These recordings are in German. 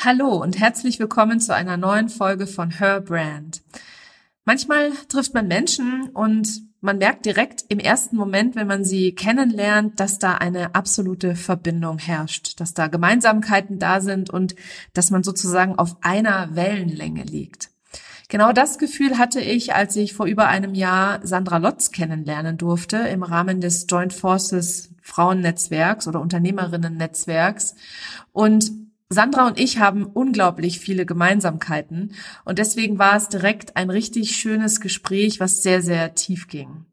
Hallo und herzlich willkommen zu einer neuen Folge von Her Brand. Manchmal trifft man Menschen und man merkt direkt im ersten Moment, wenn man sie kennenlernt, dass da eine absolute Verbindung herrscht, dass da Gemeinsamkeiten da sind und dass man sozusagen auf einer Wellenlänge liegt. Genau das Gefühl hatte ich, als ich vor über einem Jahr Sandra Lotz kennenlernen durfte im Rahmen des Joint Forces Frauennetzwerks oder Unternehmerinnen-Netzwerks. Und Sandra und ich haben unglaublich viele Gemeinsamkeiten und deswegen war es direkt ein richtig schönes Gespräch, was sehr, sehr tief ging.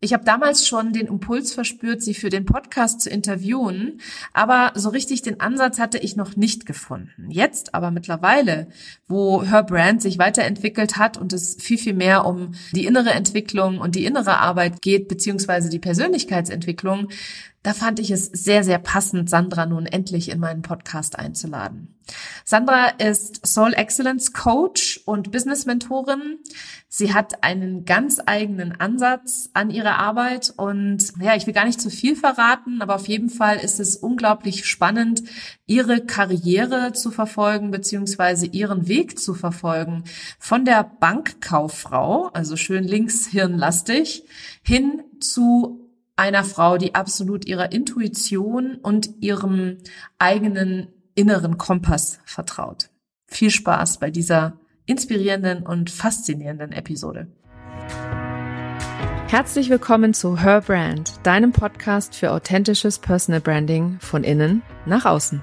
Ich habe damals schon den Impuls verspürt, sie für den Podcast zu interviewen, aber so richtig den Ansatz hatte ich noch nicht gefunden. Jetzt aber mittlerweile, wo Her Brand sich weiterentwickelt hat und es viel, viel mehr um die innere Entwicklung und die innere Arbeit geht, beziehungsweise die Persönlichkeitsentwicklung, da fand ich es sehr, sehr passend, Sandra nun endlich in meinen Podcast einzuladen. Sandra ist Soul Excellence Coach und Business Mentorin. Sie hat einen ganz eigenen Ansatz an ihre Arbeit und ja, ich will gar nicht zu viel verraten, aber auf jeden Fall ist es unglaublich spannend, ihre Karriere zu verfolgen beziehungsweise ihren Weg zu verfolgen von der Bankkauffrau, also schön linkshirnlastig, hin zu einer Frau, die absolut ihrer Intuition und ihrem eigenen inneren Kompass vertraut. Viel Spaß bei dieser inspirierenden und faszinierenden Episode. Herzlich willkommen zu Her Brand, deinem Podcast für authentisches Personal Branding von innen nach außen.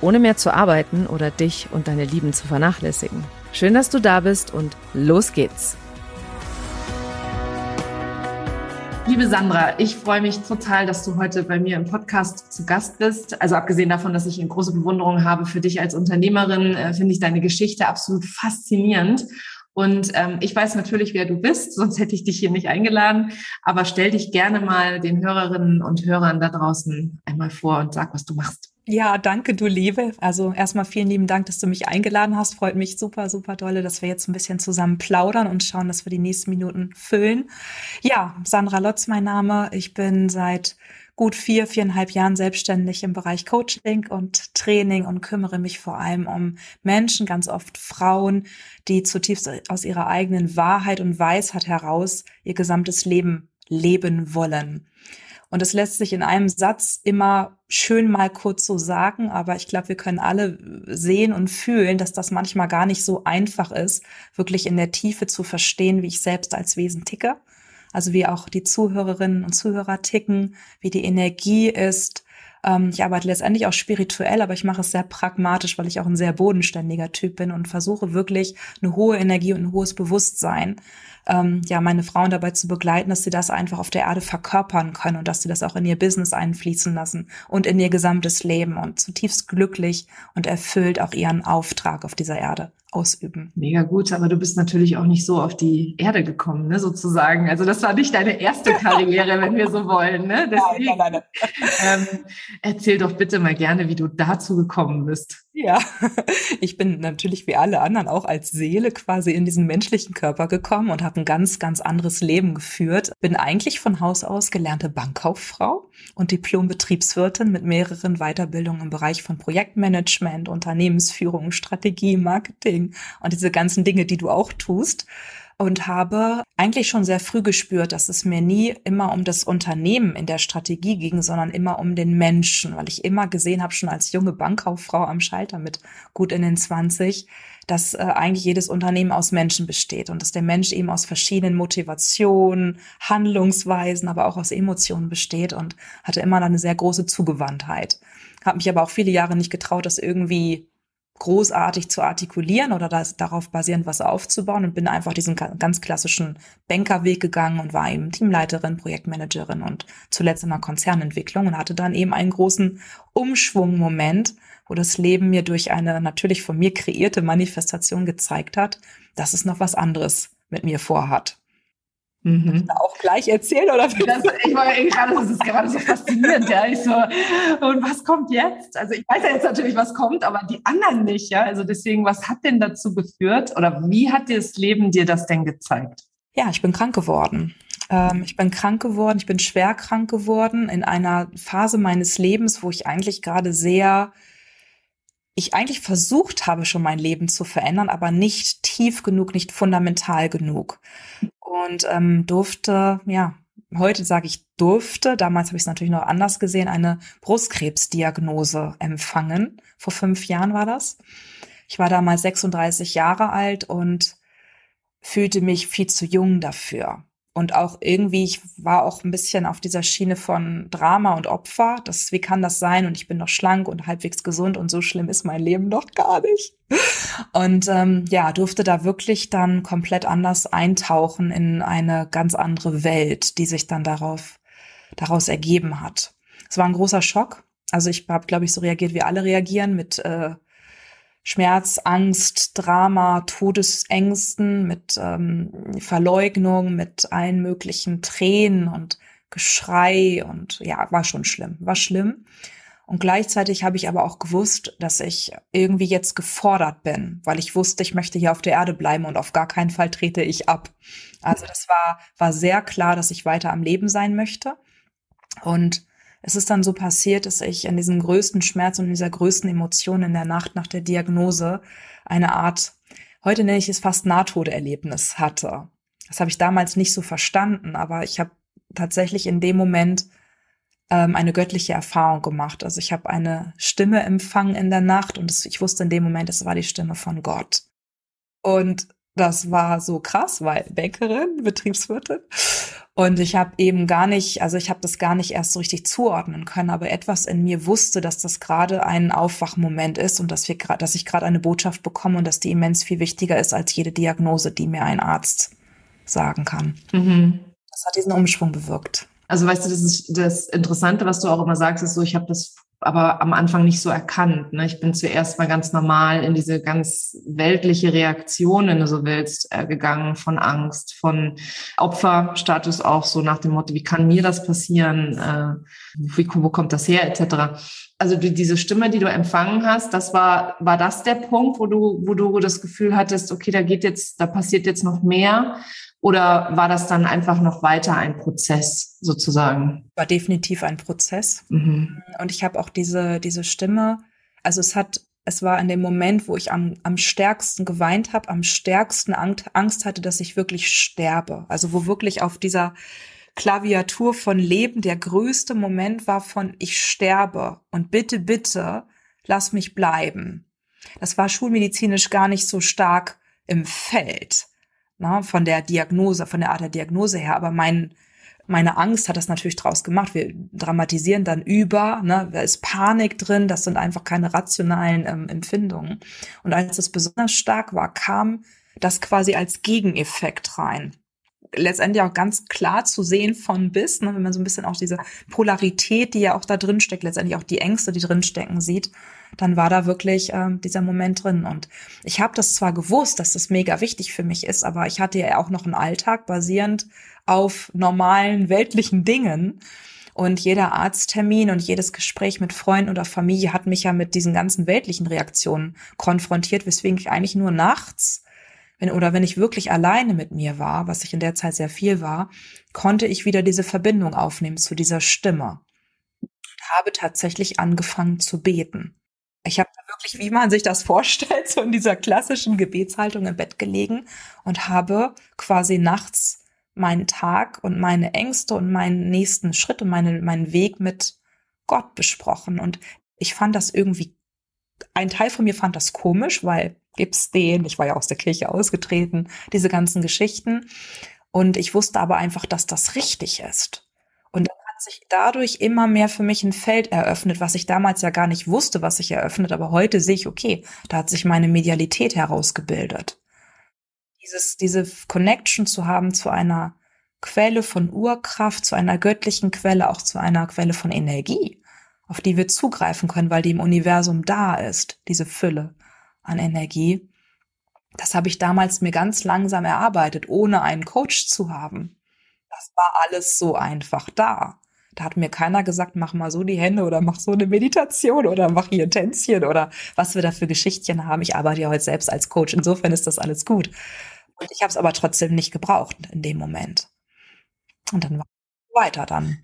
Ohne mehr zu arbeiten oder dich und deine Lieben zu vernachlässigen. Schön, dass du da bist und los geht's. Liebe Sandra, ich freue mich total, dass du heute bei mir im Podcast zu Gast bist. Also abgesehen davon, dass ich eine große Bewunderung habe für dich als Unternehmerin, äh, finde ich deine Geschichte absolut faszinierend. Und ähm, ich weiß natürlich, wer du bist, sonst hätte ich dich hier nicht eingeladen. Aber stell dich gerne mal den Hörerinnen und Hörern da draußen einmal vor und sag, was du machst. Ja, danke, du Liebe. Also erstmal vielen lieben Dank, dass du mich eingeladen hast. Freut mich super, super dolle, dass wir jetzt ein bisschen zusammen plaudern und schauen, dass wir die nächsten Minuten füllen. Ja, Sandra Lotz, mein Name. Ich bin seit gut vier, viereinhalb Jahren selbstständig im Bereich Coaching und Training und kümmere mich vor allem um Menschen, ganz oft Frauen, die zutiefst aus ihrer eigenen Wahrheit und Weisheit heraus ihr gesamtes Leben leben wollen. Und es lässt sich in einem Satz immer schön mal kurz so sagen, aber ich glaube, wir können alle sehen und fühlen, dass das manchmal gar nicht so einfach ist, wirklich in der Tiefe zu verstehen, wie ich selbst als Wesen ticke also wie auch die Zuhörerinnen und Zuhörer ticken, wie die Energie ist. Ähm, ich arbeite letztendlich auch spirituell, aber ich mache es sehr pragmatisch, weil ich auch ein sehr bodenständiger Typ bin und versuche wirklich eine hohe Energie und ein hohes Bewusstsein ähm, ja, meine Frauen dabei zu begleiten, dass sie das einfach auf der Erde verkörpern können und dass sie das auch in ihr Business einfließen lassen und in ihr gesamtes Leben und zutiefst glücklich und erfüllt auch ihren Auftrag auf dieser Erde ausüben. Mega gut, aber du bist natürlich auch nicht so auf die Erde gekommen, ne, sozusagen. Also das war nicht deine erste Karriere, wenn wir so wollen. Ne? Deswegen, nein, nein, nein. Ähm, erzähl doch bitte mal gerne, wie du dazu gekommen bist. Ja, ich bin natürlich wie alle anderen auch als Seele quasi in diesen menschlichen Körper gekommen und habe ein ganz, ganz anderes Leben geführt. Bin eigentlich von Haus aus gelernte Bankkauffrau und Diplom-Betriebswirtin mit mehreren Weiterbildungen im Bereich von Projektmanagement, Unternehmensführung, Strategie, Marketing und diese ganzen Dinge, die du auch tust und habe eigentlich schon sehr früh gespürt, dass es mir nie immer um das Unternehmen in der Strategie ging, sondern immer um den Menschen, weil ich immer gesehen habe, schon als junge Bankkauffrau am Schalter mit gut in den 20, dass äh, eigentlich jedes Unternehmen aus Menschen besteht und dass der Mensch eben aus verschiedenen Motivationen, Handlungsweisen, aber auch aus Emotionen besteht und hatte immer eine sehr große Zugewandtheit. Habe mich aber auch viele Jahre nicht getraut, das irgendwie großartig zu artikulieren oder das, darauf basierend was aufzubauen und bin einfach diesen ganz klassischen Bankerweg gegangen und war eben Teamleiterin, Projektmanagerin und zuletzt in der Konzernentwicklung und hatte dann eben einen großen Umschwungmoment, wo das Leben mir durch eine natürlich von mir kreierte Manifestation gezeigt hat, dass es noch was anderes mit mir vorhat. Mhm. Auch gleich erzählen oder? Das, ich wollte gerade, das ist gerade so faszinierend, ja. Ich so, und was kommt jetzt? Also ich weiß ja jetzt natürlich, was kommt, aber die anderen nicht, ja. Also deswegen, was hat denn dazu geführt oder wie hat dir das Leben dir das denn gezeigt? Ja, ich bin krank geworden. Ähm, ich bin krank geworden, ich bin schwer krank geworden in einer Phase meines Lebens, wo ich eigentlich gerade sehr ich eigentlich versucht habe, schon mein Leben zu verändern, aber nicht tief genug, nicht fundamental genug und ähm, durfte, ja, heute sage ich durfte, damals habe ich es natürlich noch anders gesehen, eine Brustkrebsdiagnose empfangen. Vor fünf Jahren war das. Ich war damals 36 Jahre alt und fühlte mich viel zu jung dafür und auch irgendwie, ich war auch ein bisschen auf dieser Schiene von Drama und Opfer. Das, wie kann das sein? Und ich bin noch schlank und halbwegs gesund und so schlimm ist mein Leben doch gar nicht. Und ähm, ja, durfte da wirklich dann komplett anders eintauchen in eine ganz andere Welt, die sich dann darauf, daraus ergeben hat. Es war ein großer Schock. Also ich habe, glaube ich, so reagiert, wie alle reagieren, mit äh, Schmerz, Angst, Drama, Todesängsten, mit ähm, Verleugnung, mit allen möglichen Tränen und Geschrei und ja, war schon schlimm, war schlimm. Und gleichzeitig habe ich aber auch gewusst, dass ich irgendwie jetzt gefordert bin, weil ich wusste, ich möchte hier auf der Erde bleiben und auf gar keinen Fall trete ich ab. Also das war, war sehr klar, dass ich weiter am Leben sein möchte. Und es ist dann so passiert, dass ich in diesem größten Schmerz und dieser größten Emotion in der Nacht nach der Diagnose eine Art, heute nenne ich es fast Nahtoderlebnis hatte. Das habe ich damals nicht so verstanden, aber ich habe tatsächlich in dem Moment ähm, eine göttliche Erfahrung gemacht. Also ich habe eine Stimme empfangen in der Nacht und ich wusste in dem Moment, es war die Stimme von Gott. Und das war so krass, weil Bäckerin, Betriebswirtin. Und ich habe eben gar nicht, also ich habe das gar nicht erst so richtig zuordnen können, aber etwas in mir wusste, dass das gerade ein Aufwachmoment ist und dass wir gerade, dass ich gerade eine Botschaft bekomme und dass die immens viel wichtiger ist als jede Diagnose, die mir ein Arzt sagen kann. Mhm. Das hat diesen Umschwung bewirkt. Also weißt du, das ist das Interessante, was du auch immer sagst, ist so, ich habe das aber am Anfang nicht so erkannt. Ne? Ich bin zuerst mal ganz normal in diese ganz weltliche Reaktion, wenn du so willst, äh, gegangen von Angst, von Opferstatus auch so nach dem Motto, wie kann mir das passieren, äh, wie, wo kommt das her, etc. Also die, diese Stimme, die du empfangen hast, das war, war das der Punkt, wo du, wo du das Gefühl hattest, okay, da geht jetzt, da passiert jetzt noch mehr? Oder war das dann einfach noch weiter ein Prozess sozusagen? War definitiv ein Prozess. Mhm. Und ich habe auch diese, diese Stimme, also es hat, es war in dem Moment, wo ich am, am stärksten geweint habe, am stärksten Angst hatte, dass ich wirklich sterbe. Also wo wirklich auf dieser Klaviatur von Leben der größte Moment war von ich sterbe und bitte, bitte, lass mich bleiben. Das war schulmedizinisch gar nicht so stark im Feld na, von der Diagnose, von der Art der Diagnose her. Aber mein, meine Angst hat das natürlich draus gemacht. Wir dramatisieren dann über, ne, da ist Panik drin, das sind einfach keine rationalen ähm, Empfindungen. Und als es besonders stark war, kam das quasi als Gegeneffekt rein letztendlich auch ganz klar zu sehen von bis, ne, wenn man so ein bisschen auch diese Polarität, die ja auch da drin steckt, letztendlich auch die Ängste, die drin stecken, sieht dann war da wirklich äh, dieser Moment drin. Und ich habe das zwar gewusst, dass das mega wichtig für mich ist, aber ich hatte ja auch noch einen Alltag basierend auf normalen weltlichen Dingen. Und jeder Arzttermin und jedes Gespräch mit Freunden oder Familie hat mich ja mit diesen ganzen weltlichen Reaktionen konfrontiert, weswegen ich eigentlich nur nachts, wenn, oder wenn ich wirklich alleine mit mir war, was ich in der Zeit sehr viel war, konnte ich wieder diese Verbindung aufnehmen zu dieser Stimme. Und habe tatsächlich angefangen zu beten. Ich habe wirklich, wie man sich das vorstellt, so in dieser klassischen Gebetshaltung im Bett gelegen und habe quasi nachts meinen Tag und meine Ängste und meinen nächsten Schritt und meine, meinen Weg mit Gott besprochen. Und ich fand das irgendwie, ein Teil von mir fand das komisch, weil gibt's den, ich war ja aus der Kirche ausgetreten, diese ganzen Geschichten. Und ich wusste aber einfach, dass das richtig ist. Und sich dadurch immer mehr für mich ein Feld eröffnet, was ich damals ja gar nicht wusste, was sich eröffnet, aber heute sehe ich, okay, da hat sich meine Medialität herausgebildet. Dieses, diese Connection zu haben zu einer Quelle von Urkraft, zu einer göttlichen Quelle, auch zu einer Quelle von Energie. auf die wir zugreifen können, weil die im Universum da ist, diese Fülle an Energie. Das habe ich damals mir ganz langsam erarbeitet, ohne einen Coach zu haben. Das war alles so einfach da. Da hat mir keiner gesagt, mach mal so die Hände oder mach so eine Meditation oder mach hier ein Tänzchen oder was wir da für Geschichtchen haben. Ich arbeite ja heute selbst als Coach. Insofern ist das alles gut. Und ich habe es aber trotzdem nicht gebraucht in dem Moment. Und dann war weiter dann.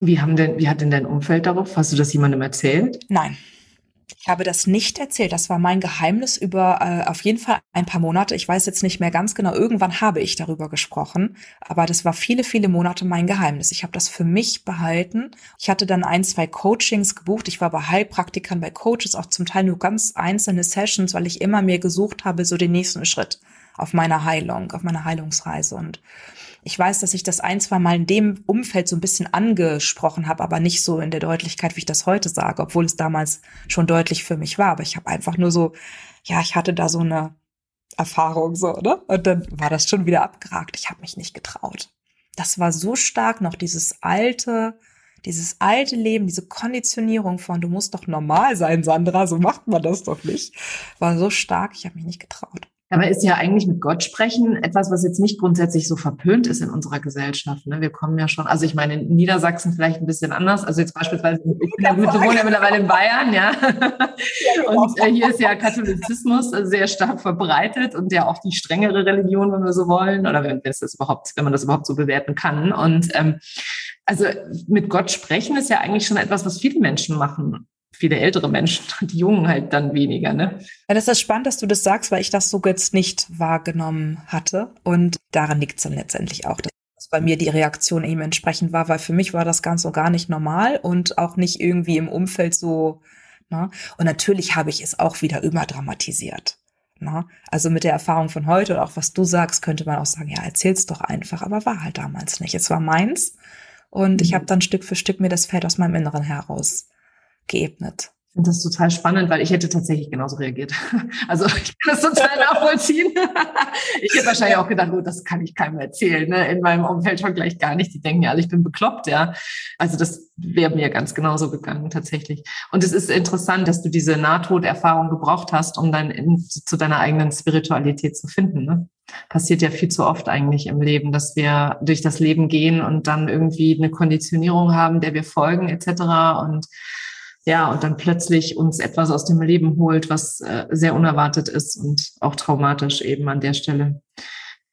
Wie haben denn, wie hat denn dein Umfeld darauf? Hast du das jemandem erzählt? Nein. Ich habe das nicht erzählt. Das war mein Geheimnis über äh, auf jeden Fall ein paar Monate. Ich weiß jetzt nicht mehr ganz genau. Irgendwann habe ich darüber gesprochen, aber das war viele, viele Monate mein Geheimnis. Ich habe das für mich behalten. Ich hatte dann ein, zwei Coachings gebucht. Ich war bei Heilpraktikern, bei Coaches, auch zum Teil nur ganz einzelne Sessions, weil ich immer mehr gesucht habe, so den nächsten Schritt auf meiner Heilung, auf meiner Heilungsreise. Und ich weiß, dass ich das ein, zwei Mal in dem Umfeld so ein bisschen angesprochen habe, aber nicht so in der Deutlichkeit, wie ich das heute sage, obwohl es damals schon deutlich für mich war. Aber ich habe einfach nur so, ja, ich hatte da so eine Erfahrung so, ne? Und dann war das schon wieder abgeragt. Ich habe mich nicht getraut. Das war so stark noch dieses alte, dieses alte Leben, diese Konditionierung von du musst doch normal sein, Sandra, so macht man das doch nicht, war so stark, ich habe mich nicht getraut. Dabei ist ja eigentlich mit Gott sprechen etwas, was jetzt nicht grundsätzlich so verpönt ist in unserer Gesellschaft. Ne? Wir kommen ja schon, also ich meine, in Niedersachsen vielleicht ein bisschen anders. Also jetzt beispielsweise, ich bin ja, wir wohnen ja mittlerweile in Bayern, ja. ja genau. Und äh, hier ist ja Katholizismus sehr stark verbreitet und ja auch die strengere Religion, wenn wir so wollen, oder wenn, das überhaupt, wenn man das überhaupt so bewerten kann. Und ähm, also mit Gott sprechen ist ja eigentlich schon etwas, was viele Menschen machen viele ältere Menschen, die Jungen halt dann weniger, ne? Ja, das ist spannend, dass du das sagst, weil ich das so jetzt nicht wahrgenommen hatte. Und daran liegt es dann letztendlich auch, dass bei mir die Reaktion eben entsprechend war, weil für mich war das Ganze so gar nicht normal und auch nicht irgendwie im Umfeld so, ne? Und natürlich habe ich es auch wieder überdramatisiert. Ne? Also mit der Erfahrung von heute und auch was du sagst, könnte man auch sagen, ja, erzähl's doch einfach, aber war halt damals nicht. Es war meins und mhm. ich habe dann Stück für Stück mir das Feld aus meinem Inneren heraus geebnet. Ich finde das total spannend, weil ich hätte tatsächlich genauso reagiert. Also ich kann das total nachvollziehen. Ich hätte wahrscheinlich auch gedacht, oh, das kann ich keinem erzählen. Ne? In meinem Umfeld schon gleich gar nicht. Die denken ja alle, ich bin bekloppt, ja. Also das wäre mir ganz genauso gegangen tatsächlich. Und es ist interessant, dass du diese Nahtoderfahrung gebraucht hast, um dann in, zu deiner eigenen Spiritualität zu finden. Ne? Passiert ja viel zu oft eigentlich im Leben, dass wir durch das Leben gehen und dann irgendwie eine Konditionierung haben, der wir folgen etc. Und ja, und dann plötzlich uns etwas aus dem Leben holt, was äh, sehr unerwartet ist und auch traumatisch eben an der Stelle.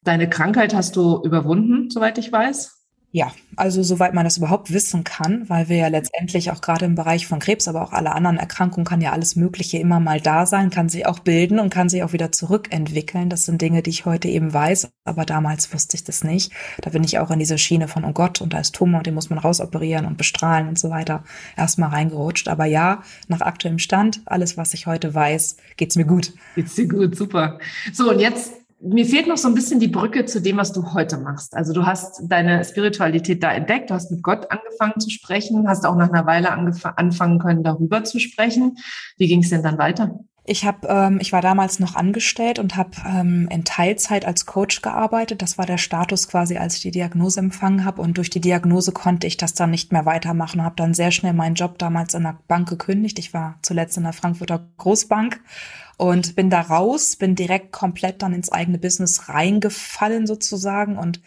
Deine Krankheit hast du überwunden, soweit ich weiß. Ja, also soweit man das überhaupt wissen kann, weil wir ja letztendlich auch gerade im Bereich von Krebs, aber auch alle anderen Erkrankungen kann ja alles Mögliche immer mal da sein, kann sich auch bilden und kann sich auch wieder zurückentwickeln. Das sind Dinge, die ich heute eben weiß, aber damals wusste ich das nicht. Da bin ich auch in diese Schiene von, oh Gott, und da ist Tumor, den muss man rausoperieren und bestrahlen und so weiter, erstmal reingerutscht. Aber ja, nach aktuellem Stand, alles, was ich heute weiß, geht's mir gut. Geht's dir gut, super. So, und jetzt mir fehlt noch so ein bisschen die Brücke zu dem, was du heute machst. Also du hast deine Spiritualität da entdeckt, du hast mit Gott angefangen zu sprechen, hast auch nach einer Weile anfangen können, darüber zu sprechen. Wie ging es denn dann weiter? Ich habe, ähm, ich war damals noch angestellt und habe ähm, in Teilzeit als Coach gearbeitet. Das war der Status quasi, als ich die Diagnose empfangen habe. Und durch die Diagnose konnte ich das dann nicht mehr weitermachen. Habe dann sehr schnell meinen Job damals in der Bank gekündigt. Ich war zuletzt in der Frankfurter Großbank und bin da raus, bin direkt komplett dann ins eigene Business reingefallen sozusagen und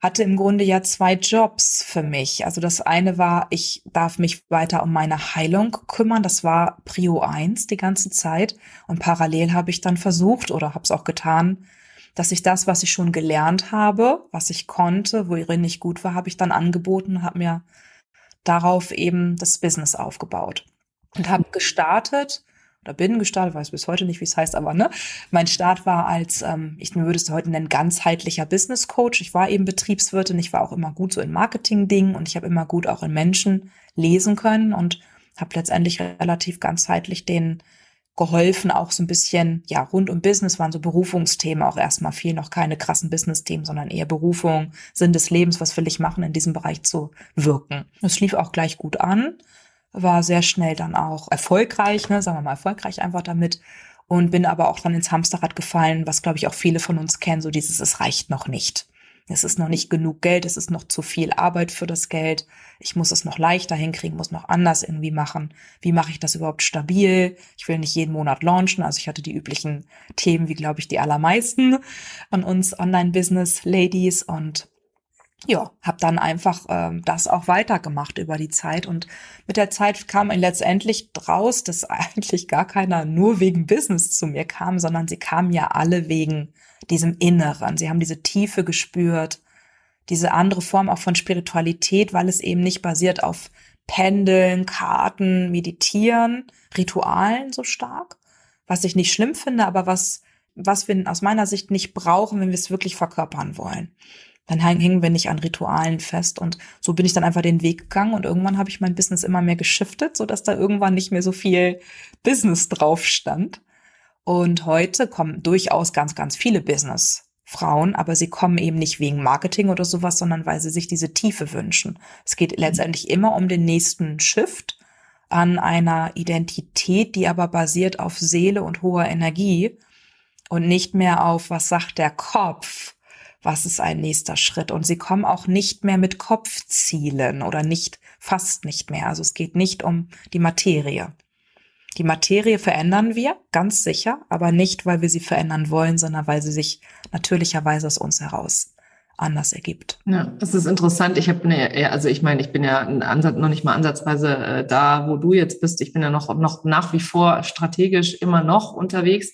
hatte im Grunde ja zwei Jobs für mich. Also das eine war, ich darf mich weiter um meine Heilung kümmern. Das war Prio 1 die ganze Zeit. Und parallel habe ich dann versucht oder habe es auch getan, dass ich das, was ich schon gelernt habe, was ich konnte, worin ich gut war, habe ich dann angeboten und habe mir darauf eben das Business aufgebaut. Und habe gestartet oder bin gestartet, weiß bis heute nicht, wie es heißt, aber ne, mein Start war als, ähm, ich würde es heute nennen, ganzheitlicher Business Coach. Ich war eben Betriebswirtin, ich war auch immer gut so in Marketing-Dingen und ich habe immer gut auch in Menschen lesen können und habe letztendlich relativ ganzheitlich den geholfen, auch so ein bisschen, ja, rund um Business waren so Berufungsthemen auch erstmal viel, noch keine krassen Business-Themen, sondern eher Berufung, Sinn des Lebens, was will ich machen, in diesem Bereich zu wirken. Es lief auch gleich gut an war sehr schnell dann auch erfolgreich, ne, sagen wir mal erfolgreich einfach damit und bin aber auch dann ins Hamsterrad gefallen, was glaube ich auch viele von uns kennen, so dieses es reicht noch nicht. es ist noch nicht genug Geld, es ist noch zu viel Arbeit für das Geld, ich muss es noch leichter hinkriegen, muss noch anders irgendwie machen. Wie mache ich das überhaupt stabil? Ich will nicht jeden Monat launchen, also ich hatte die üblichen Themen, wie glaube ich die allermeisten von uns Online-Business-Ladies und ja, habe dann einfach ähm, das auch weitergemacht über die Zeit und mit der Zeit kam letztendlich draus, dass eigentlich gar keiner nur wegen Business zu mir kam, sondern sie kamen ja alle wegen diesem Inneren. Sie haben diese Tiefe gespürt, diese andere Form auch von Spiritualität, weil es eben nicht basiert auf Pendeln, Karten, Meditieren, Ritualen so stark, was ich nicht schlimm finde, aber was was wir aus meiner Sicht nicht brauchen, wenn wir es wirklich verkörpern wollen dann hängen wir nicht an Ritualen fest. Und so bin ich dann einfach den Weg gegangen und irgendwann habe ich mein Business immer mehr geschiftet, so dass da irgendwann nicht mehr so viel Business drauf stand. Und heute kommen durchaus ganz, ganz viele Business-Frauen, aber sie kommen eben nicht wegen Marketing oder sowas, sondern weil sie sich diese Tiefe wünschen. Es geht letztendlich immer um den nächsten Shift an einer Identität, die aber basiert auf Seele und hoher Energie und nicht mehr auf, was sagt der Kopf, was ist ein nächster Schritt. Und sie kommen auch nicht mehr mit Kopfzielen oder nicht, fast nicht mehr. Also es geht nicht um die Materie. Die Materie verändern wir, ganz sicher, aber nicht, weil wir sie verändern wollen, sondern weil sie sich natürlicherweise aus uns heraus anders ergibt. Ja, das ist interessant. Ich habe eine, also ich meine, ich bin ja Ansatz, noch nicht mal ansatzweise äh, da, wo du jetzt bist. Ich bin ja noch, noch nach wie vor strategisch immer noch unterwegs.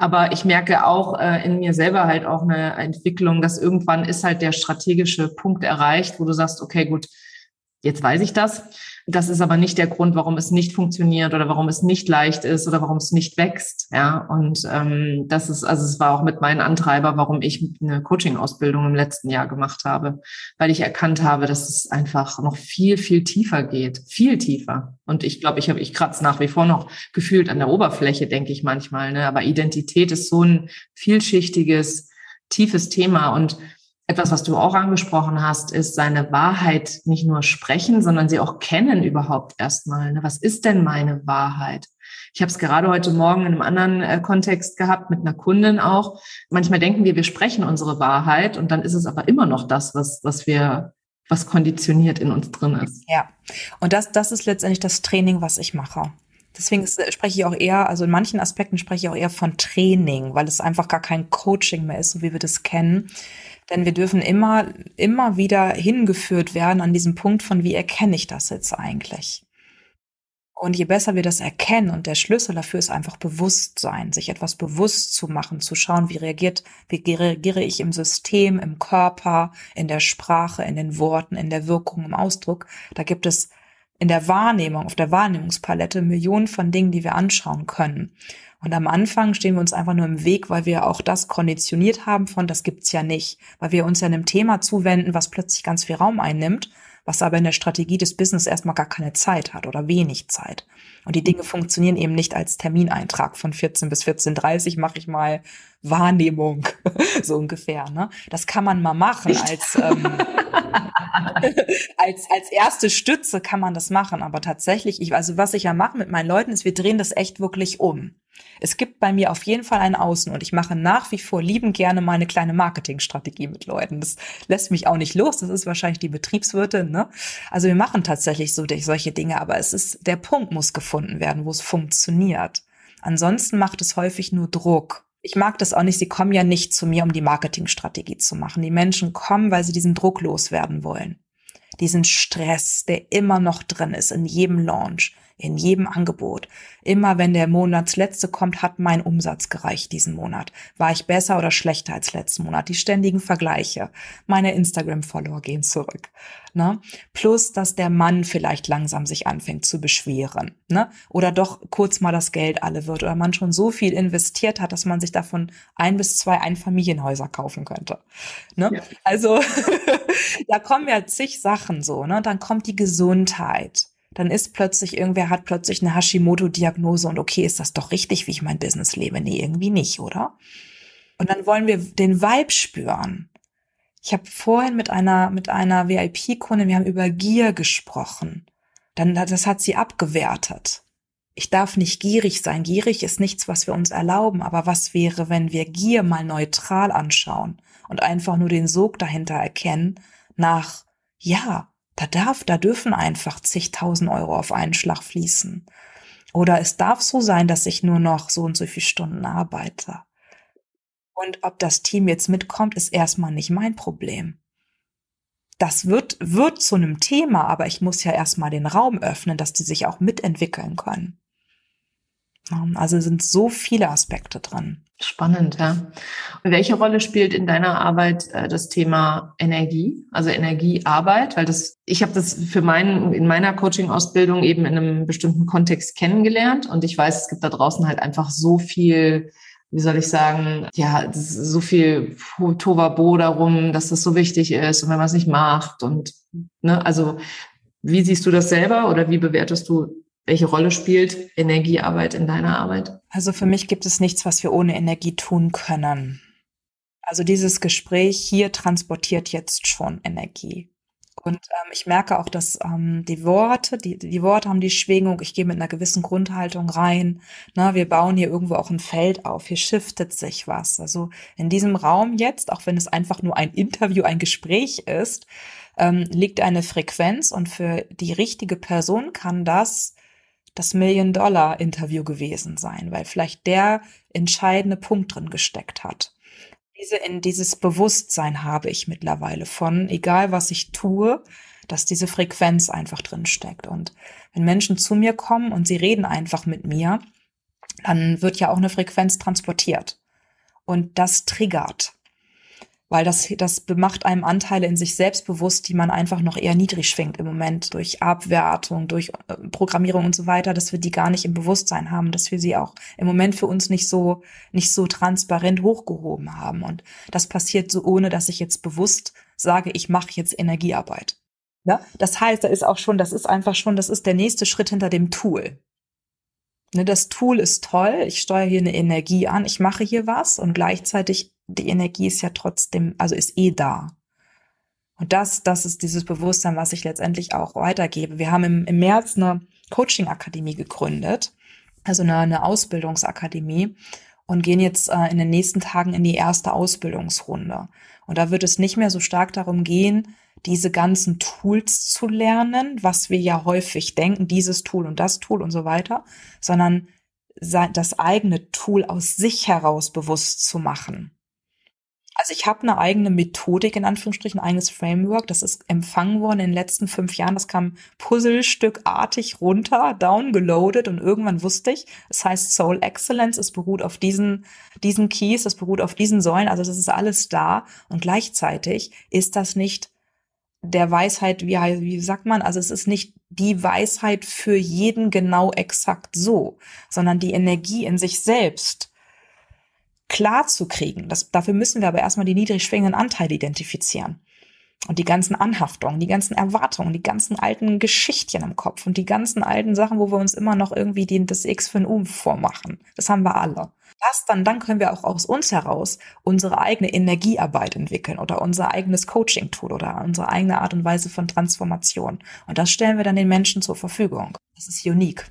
Aber ich merke auch äh, in mir selber halt auch eine Entwicklung, dass irgendwann ist halt der strategische Punkt erreicht, wo du sagst, okay, gut, jetzt weiß ich das. Das ist aber nicht der Grund, warum es nicht funktioniert oder warum es nicht leicht ist oder warum es nicht wächst. Ja, und ähm, das ist, also es war auch mit meinen Antreiber, warum ich eine Coaching-Ausbildung im letzten Jahr gemacht habe, weil ich erkannt habe, dass es einfach noch viel, viel tiefer geht, viel tiefer. Und ich glaube, ich habe, ich kratze nach wie vor noch gefühlt an der Oberfläche, denke ich manchmal. Ne? Aber Identität ist so ein vielschichtiges, tiefes Thema und etwas, was du auch angesprochen hast, ist seine Wahrheit nicht nur sprechen, sondern sie auch kennen überhaupt erstmal. Ne? Was ist denn meine Wahrheit? Ich habe es gerade heute Morgen in einem anderen äh, Kontext gehabt, mit einer Kundin auch. Manchmal denken wir, wir sprechen unsere Wahrheit und dann ist es aber immer noch das, was, was wir, was konditioniert in uns drin ist. Ja, und das, das ist letztendlich das Training, was ich mache. Deswegen spreche ich auch eher, also in manchen Aspekten spreche ich auch eher von Training, weil es einfach gar kein Coaching mehr ist, so wie wir das kennen. Denn wir dürfen immer, immer wieder hingeführt werden an diesem Punkt von, wie erkenne ich das jetzt eigentlich? Und je besser wir das erkennen, und der Schlüssel dafür ist einfach Bewusstsein, sich etwas bewusst zu machen, zu schauen, wie reagiert, wie reagiere ich im System, im Körper, in der Sprache, in den Worten, in der Wirkung, im Ausdruck. Da gibt es in der Wahrnehmung, auf der Wahrnehmungspalette Millionen von Dingen, die wir anschauen können. Und am Anfang stehen wir uns einfach nur im Weg, weil wir auch das konditioniert haben von, das gibt's ja nicht, weil wir uns ja einem Thema zuwenden, was plötzlich ganz viel Raum einnimmt, was aber in der Strategie des Business erstmal gar keine Zeit hat oder wenig Zeit. Und die Dinge funktionieren eben nicht als Termineintrag von 14 bis 14.30 mache ich mal Wahrnehmung, so ungefähr. Ne? Das kann man mal machen als, ähm, als, als erste Stütze kann man das machen. Aber tatsächlich, ich, also was ich ja mache mit meinen Leuten ist, wir drehen das echt wirklich um. Es gibt bei mir auf jeden Fall ein Außen und ich mache nach wie vor lieben gerne meine kleine Marketingstrategie mit Leuten. Das lässt mich auch nicht los. Das ist wahrscheinlich die Betriebswirtin. Ne? Also wir machen tatsächlich so solche Dinge, aber es ist der Punkt muss gefunden werden, wo es funktioniert. Ansonsten macht es häufig nur Druck. Ich mag das auch nicht. Sie kommen ja nicht zu mir, um die Marketingstrategie zu machen. Die Menschen kommen, weil sie diesen Druck loswerden wollen. Diesen Stress, der immer noch drin ist in jedem Launch in jedem Angebot. Immer wenn der Monatsletzte kommt, hat mein Umsatz gereicht diesen Monat. War ich besser oder schlechter als letzten Monat? Die ständigen Vergleiche. Meine Instagram-Follower gehen zurück. Ne? Plus, dass der Mann vielleicht langsam sich anfängt zu beschweren. Ne? Oder doch kurz mal das Geld alle wird. Oder man schon so viel investiert hat, dass man sich davon ein bis zwei Einfamilienhäuser kaufen könnte. Ne? Ja. Also da kommen ja zig Sachen so. Ne? Dann kommt die Gesundheit dann ist plötzlich irgendwer hat plötzlich eine Hashimoto-Diagnose und okay, ist das doch richtig, wie ich mein Business lebe? Nee, irgendwie nicht, oder? Und dann wollen wir den Vibe spüren. Ich habe vorhin mit einer mit einer VIP-Kundin, wir haben über Gier gesprochen. Dann das hat sie abgewertet. Ich darf nicht gierig sein. Gierig ist nichts, was wir uns erlauben. Aber was wäre, wenn wir Gier mal neutral anschauen und einfach nur den Sog dahinter erkennen nach, ja, da darf, da dürfen einfach zigtausend Euro auf einen Schlag fließen. Oder es darf so sein, dass ich nur noch so und so viele Stunden arbeite. Und ob das Team jetzt mitkommt, ist erstmal nicht mein Problem. Das wird, wird zu einem Thema, aber ich muss ja erstmal den Raum öffnen, dass die sich auch mitentwickeln können. Also sind so viele Aspekte drin. Spannend, ja. Und welche Rolle spielt in deiner Arbeit äh, das Thema Energie, also Energiearbeit? Weil das, ich habe das für meinen in meiner Coaching-Ausbildung eben in einem bestimmten Kontext kennengelernt und ich weiß, es gibt da draußen halt einfach so viel, wie soll ich sagen, ja, so viel Tovabo darum, dass das so wichtig ist und wenn man es nicht macht und ne, also wie siehst du das selber oder wie bewertest du welche Rolle spielt Energiearbeit in deiner Arbeit? Also für mich gibt es nichts, was wir ohne Energie tun können. Also dieses Gespräch hier transportiert jetzt schon Energie. Und ähm, ich merke auch, dass ähm, die Worte, die, die Worte haben die Schwingung, ich gehe mit einer gewissen Grundhaltung rein. Na, wir bauen hier irgendwo auch ein Feld auf, hier shiftet sich was. Also in diesem Raum jetzt, auch wenn es einfach nur ein Interview, ein Gespräch ist, ähm, liegt eine Frequenz und für die richtige Person kann das das Million-Dollar-Interview gewesen sein, weil vielleicht der entscheidende Punkt drin gesteckt hat. Diese, in dieses Bewusstsein habe ich mittlerweile von, egal was ich tue, dass diese Frequenz einfach drin steckt. Und wenn Menschen zu mir kommen und sie reden einfach mit mir, dann wird ja auch eine Frequenz transportiert. Und das triggert weil das, das macht einem Anteile in sich selbst bewusst, die man einfach noch eher niedrig schwingt im Moment durch Abwertung, durch äh, Programmierung und so weiter, dass wir die gar nicht im Bewusstsein haben, dass wir sie auch im Moment für uns nicht so, nicht so transparent hochgehoben haben. Und das passiert so, ohne dass ich jetzt bewusst sage, ich mache jetzt Energiearbeit. Ja? Das heißt, da ist auch schon, das ist einfach schon, das ist der nächste Schritt hinter dem Tool. Ne, das Tool ist toll, ich steuere hier eine Energie an, ich mache hier was und gleichzeitig die Energie ist ja trotzdem, also ist eh da. Und das, das ist dieses Bewusstsein, was ich letztendlich auch weitergebe. Wir haben im, im März eine Coaching-Akademie gegründet, also eine, eine Ausbildungsakademie und gehen jetzt äh, in den nächsten Tagen in die erste Ausbildungsrunde. Und da wird es nicht mehr so stark darum gehen, diese ganzen Tools zu lernen, was wir ja häufig denken, dieses Tool und das Tool und so weiter, sondern das eigene Tool aus sich heraus bewusst zu machen. Also ich habe eine eigene Methodik, in Anführungsstrichen, ein eigenes Framework. Das ist empfangen worden in den letzten fünf Jahren. Das kam puzzlestückartig runter, downgeloadet und irgendwann wusste ich, es heißt Soul Excellence, es beruht auf diesen, diesen Keys, es beruht auf diesen Säulen, also das ist alles da und gleichzeitig ist das nicht der Weisheit, wie, wie sagt man, also es ist nicht die Weisheit für jeden genau exakt so, sondern die Energie in sich selbst klar zu kriegen. Das, dafür müssen wir aber erstmal die niedrig schwingenden Anteile identifizieren. Und die ganzen Anhaftungen, die ganzen Erwartungen, die ganzen alten Geschichtchen im Kopf und die ganzen alten Sachen, wo wir uns immer noch irgendwie die, das X für ein U vormachen. Das haben wir alle. Das dann, dann können wir auch aus uns heraus unsere eigene Energiearbeit entwickeln oder unser eigenes Coaching-Tool oder unsere eigene Art und Weise von Transformation. Und das stellen wir dann den Menschen zur Verfügung. Das ist unique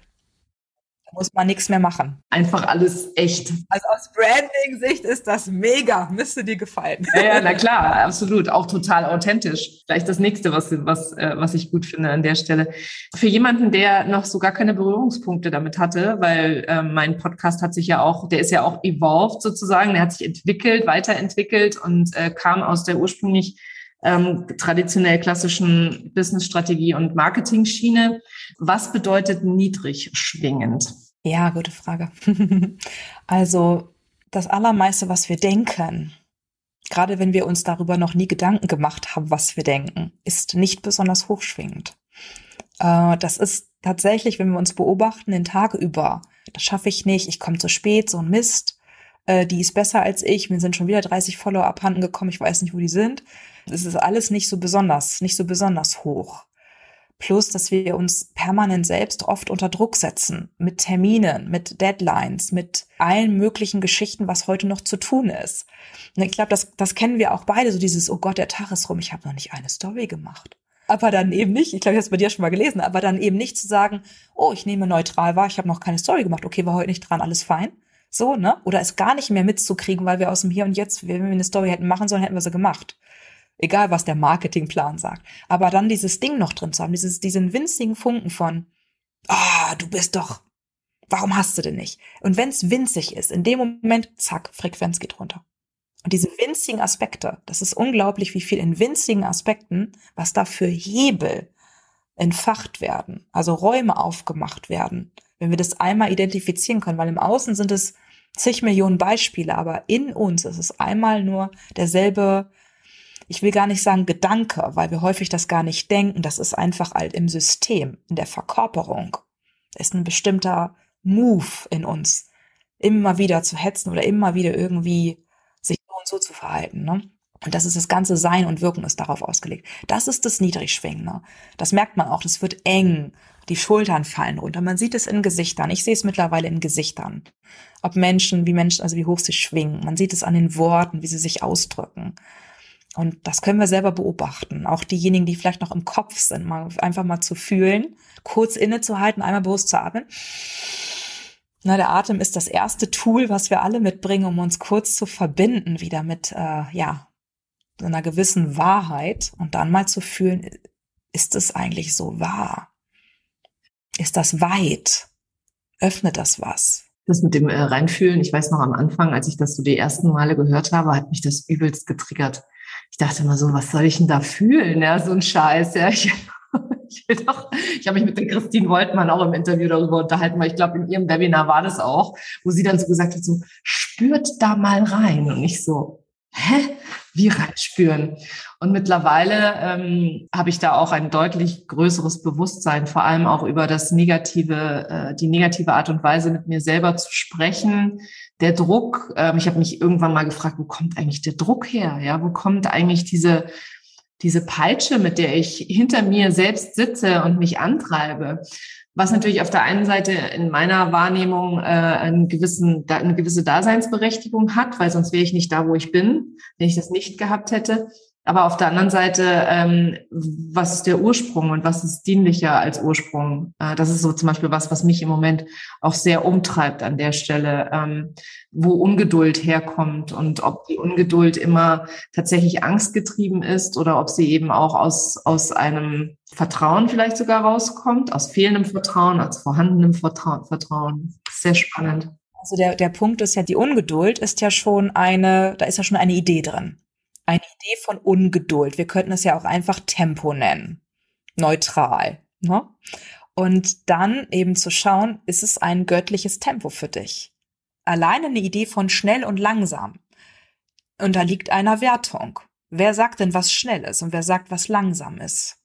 muss man nichts mehr machen. Einfach alles echt. Also aus Branding-Sicht ist das mega. Müsste dir gefallen. Ja, ja, na klar, absolut. Auch total authentisch. Vielleicht das nächste, was, was, äh, was ich gut finde an der Stelle. Für jemanden, der noch so gar keine Berührungspunkte damit hatte, weil äh, mein Podcast hat sich ja auch, der ist ja auch evolved sozusagen, der hat sich entwickelt, weiterentwickelt und äh, kam aus der ursprünglich ähm, traditionell klassischen Business-Strategie und Marketing-Schiene. Was bedeutet niedrig schwingend? Ja, gute Frage. also das Allermeiste, was wir denken, gerade wenn wir uns darüber noch nie Gedanken gemacht haben, was wir denken, ist nicht besonders hochschwingend. Äh, das ist tatsächlich, wenn wir uns beobachten, den Tag über, das schaffe ich nicht, ich komme zu spät, so ein Mist, äh, die ist besser als ich, mir sind schon wieder 30 Follower abhanden gekommen, ich weiß nicht, wo die sind. Es ist alles nicht so besonders, nicht so besonders hoch. Plus, dass wir uns permanent selbst oft unter Druck setzen. Mit Terminen, mit Deadlines, mit allen möglichen Geschichten, was heute noch zu tun ist. Und ich glaube, das, das kennen wir auch beide, so dieses, oh Gott, der Tag ist rum, ich habe noch nicht eine Story gemacht. aber dann eben nicht, ich glaube, ich habe es bei dir schon mal gelesen, aber dann eben nicht zu sagen, oh, ich nehme neutral wahr, ich habe noch keine Story gemacht, okay, war heute nicht dran, alles fein. So, ne? Oder es gar nicht mehr mitzukriegen, weil wir aus dem Hier und Jetzt, wenn wir eine Story hätten machen sollen, hätten wir sie gemacht. Egal, was der Marketingplan sagt. Aber dann dieses Ding noch drin zu haben, dieses, diesen winzigen Funken von, ah, du bist doch, warum hast du denn nicht? Und wenn es winzig ist, in dem Moment, zack, Frequenz geht runter. Und diese winzigen Aspekte, das ist unglaublich, wie viel in winzigen Aspekten, was da für Hebel entfacht werden, also Räume aufgemacht werden, wenn wir das einmal identifizieren können, weil im Außen sind es zig Millionen Beispiele, aber in uns ist es einmal nur derselbe, ich will gar nicht sagen Gedanke, weil wir häufig das gar nicht denken, das ist einfach halt im System, in der Verkörperung. ist ein bestimmter Move in uns, immer wieder zu hetzen oder immer wieder irgendwie sich so und so zu verhalten. Ne? Und das ist das ganze Sein und Wirken ist darauf ausgelegt. Das ist das Niedrigschwingende. Das merkt man auch. Das wird eng. Die Schultern fallen runter. Man sieht es in Gesichtern. Ich sehe es mittlerweile in Gesichtern. Ob Menschen, wie Menschen, also wie hoch sie schwingen. Man sieht es an den Worten, wie sie sich ausdrücken. Und das können wir selber beobachten. Auch diejenigen, die vielleicht noch im Kopf sind, mal einfach mal zu fühlen, kurz innezuhalten, einmal bewusst zu atmen. Na, der Atem ist das erste Tool, was wir alle mitbringen, um uns kurz zu verbinden wieder mit, äh, ja, einer gewissen Wahrheit und dann mal zu fühlen, ist es eigentlich so wahr? Ist das weit? Öffnet das was? Das mit dem äh, Reinfühlen, ich weiß noch am Anfang, als ich das so die ersten Male gehört habe, hat mich das übelst getriggert. Ich dachte immer so, was soll ich denn da fühlen? Ja, so ein Scheiß. Ja, ich, ich doch, ich habe mich mit der Christine Woltmann auch im Interview darüber unterhalten, weil ich glaube, in ihrem Webinar war das auch, wo sie dann so gesagt hat, so, spürt da mal rein. Und ich so, hä? Wie reinspüren? Und mittlerweile ähm, habe ich da auch ein deutlich größeres Bewusstsein, vor allem auch über das negative, äh, die negative Art und Weise, mit mir selber zu sprechen. Der Druck, ähm, ich habe mich irgendwann mal gefragt, wo kommt eigentlich der Druck her? Ja, wo kommt eigentlich diese diese Peitsche, mit der ich hinter mir selbst sitze und mich antreibe? Was natürlich auf der einen Seite in meiner Wahrnehmung äh, einen gewissen, eine gewisse Daseinsberechtigung hat, weil sonst wäre ich nicht da, wo ich bin, wenn ich das nicht gehabt hätte. Aber auf der anderen Seite, ähm, was ist der Ursprung und was ist dienlicher als Ursprung? Äh, das ist so zum Beispiel was, was mich im Moment auch sehr umtreibt an der Stelle, ähm, wo Ungeduld herkommt und ob die Ungeduld immer tatsächlich angstgetrieben ist oder ob sie eben auch aus, aus einem Vertrauen vielleicht sogar rauskommt, aus fehlendem Vertrauen, als vorhandenem Vertrauen. Vertrauen. Sehr spannend. Also der, der Punkt ist ja, die Ungeduld ist ja schon eine, da ist ja schon eine Idee drin eine Idee von Ungeduld. Wir könnten es ja auch einfach Tempo nennen. Neutral. Ne? Und dann eben zu schauen, ist es ein göttliches Tempo für dich? Alleine eine Idee von schnell und langsam unterliegt einer Wertung. Wer sagt denn, was schnell ist und wer sagt, was langsam ist?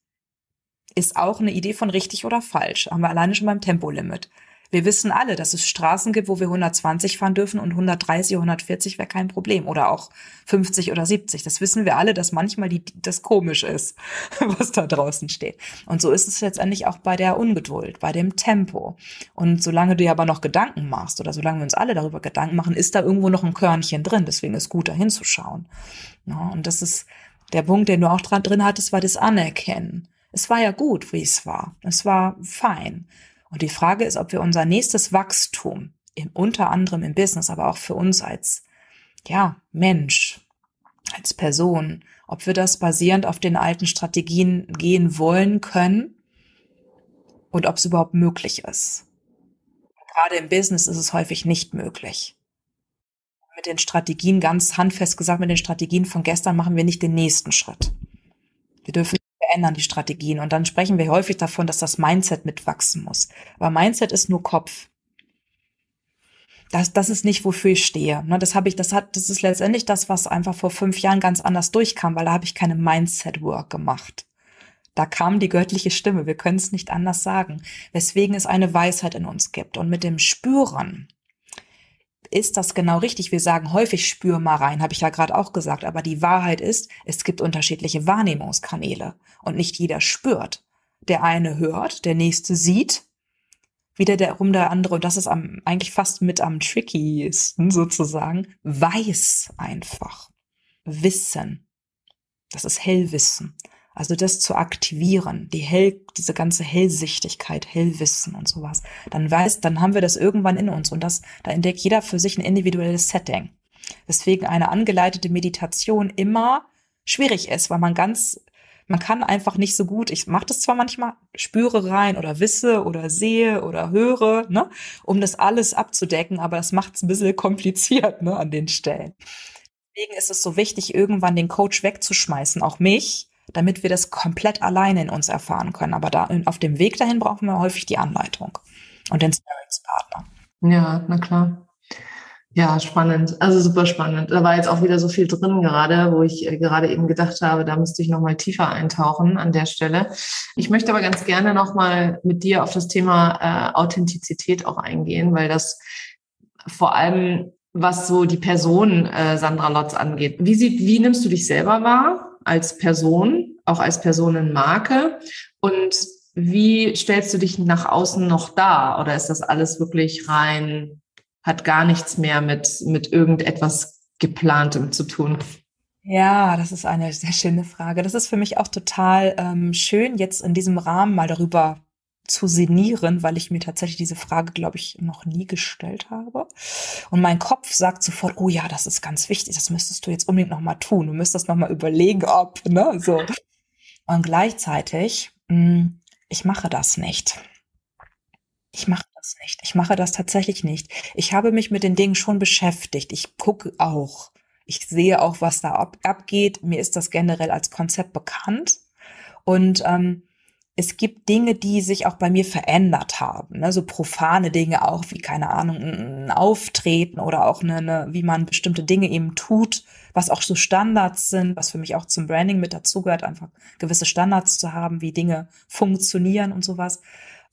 Ist auch eine Idee von richtig oder falsch. Haben wir alleine schon beim Tempolimit. Wir wissen alle, dass es Straßen gibt, wo wir 120 fahren dürfen und 130, 140 wäre kein Problem. Oder auch 50 oder 70. Das wissen wir alle, dass manchmal die, das komisch ist, was da draußen steht. Und so ist es letztendlich auch bei der Ungeduld, bei dem Tempo. Und solange du dir aber noch Gedanken machst oder solange wir uns alle darüber Gedanken machen, ist da irgendwo noch ein Körnchen drin. Deswegen ist gut, da hinzuschauen. Ja, und das ist der Punkt, den du auch drin hattest, war das Anerkennen. Es war ja gut, wie es war. Es war fein. Und die Frage ist, ob wir unser nächstes Wachstum, im, unter anderem im Business, aber auch für uns als, ja, Mensch, als Person, ob wir das basierend auf den alten Strategien gehen wollen können und ob es überhaupt möglich ist. Gerade im Business ist es häufig nicht möglich. Mit den Strategien, ganz handfest gesagt, mit den Strategien von gestern machen wir nicht den nächsten Schritt. Wir dürfen verändern die Strategien. Und dann sprechen wir häufig davon, dass das Mindset mitwachsen muss. Aber Mindset ist nur Kopf. Das, das ist nicht, wofür ich stehe. Ne, das habe ich, das hat, das ist letztendlich das, was einfach vor fünf Jahren ganz anders durchkam, weil da habe ich keine Mindset-Work gemacht. Da kam die göttliche Stimme. Wir können es nicht anders sagen. Weswegen es eine Weisheit in uns gibt. Und mit dem Spüren, ist das genau richtig? Wir sagen häufig, spür mal rein, habe ich ja gerade auch gesagt. Aber die Wahrheit ist, es gibt unterschiedliche Wahrnehmungskanäle und nicht jeder spürt. Der eine hört, der nächste sieht, wieder der rum der andere, und das ist am, eigentlich fast mit am trickiesten sozusagen, weiß einfach. Wissen. Das ist Hellwissen. Also das zu aktivieren, die Hell, diese ganze Hellsichtigkeit, Hellwissen und sowas. Dann weiß, dann haben wir das irgendwann in uns und das, da entdeckt jeder für sich ein individuelles Setting. Deswegen eine angeleitete Meditation immer schwierig ist, weil man ganz, man kann einfach nicht so gut, ich mache das zwar manchmal, spüre rein oder wisse oder sehe oder höre, ne, um das alles abzudecken, aber das macht es ein bisschen kompliziert, ne, an den Stellen. Deswegen ist es so wichtig, irgendwann den Coach wegzuschmeißen, auch mich, damit wir das komplett alleine in uns erfahren können. Aber da auf dem Weg dahin brauchen wir häufig die Anleitung und den Sparringspartner. Ja, na klar. Ja, spannend. Also super spannend. Da war jetzt auch wieder so viel drin gerade, wo ich äh, gerade eben gedacht habe, da müsste ich noch mal tiefer eintauchen an der Stelle. Ich möchte aber ganz gerne noch mal mit dir auf das Thema äh, Authentizität auch eingehen, weil das vor allem was so die Person äh, Sandra Lotz angeht. Wie, sieht, wie nimmst du dich selber wahr? Als Person, auch als Personenmarke? Und wie stellst du dich nach außen noch dar? Oder ist das alles wirklich rein, hat gar nichts mehr mit, mit irgendetwas Geplantem zu tun? Ja, das ist eine sehr schöne Frage. Das ist für mich auch total ähm, schön, jetzt in diesem Rahmen mal darüber zu sinnieren, weil ich mir tatsächlich diese Frage, glaube ich, noch nie gestellt habe. Und mein Kopf sagt sofort, oh ja, das ist ganz wichtig, das müsstest du jetzt unbedingt noch mal tun. Du müsstest noch mal überlegen, ob, ne, so. Und gleichzeitig, mh, hm, ich mache das nicht. Ich mache das nicht. Ich mache das tatsächlich nicht. Ich habe mich mit den Dingen schon beschäftigt. Ich gucke auch. Ich sehe auch, was da ab, abgeht. Mir ist das generell als Konzept bekannt. Und ähm, es gibt Dinge, die sich auch bei mir verändert haben, ne? so profane Dinge auch, wie keine Ahnung, ein Auftreten oder auch eine, eine, wie man bestimmte Dinge eben tut, was auch so Standards sind, was für mich auch zum Branding mit dazugehört, einfach gewisse Standards zu haben, wie Dinge funktionieren und sowas.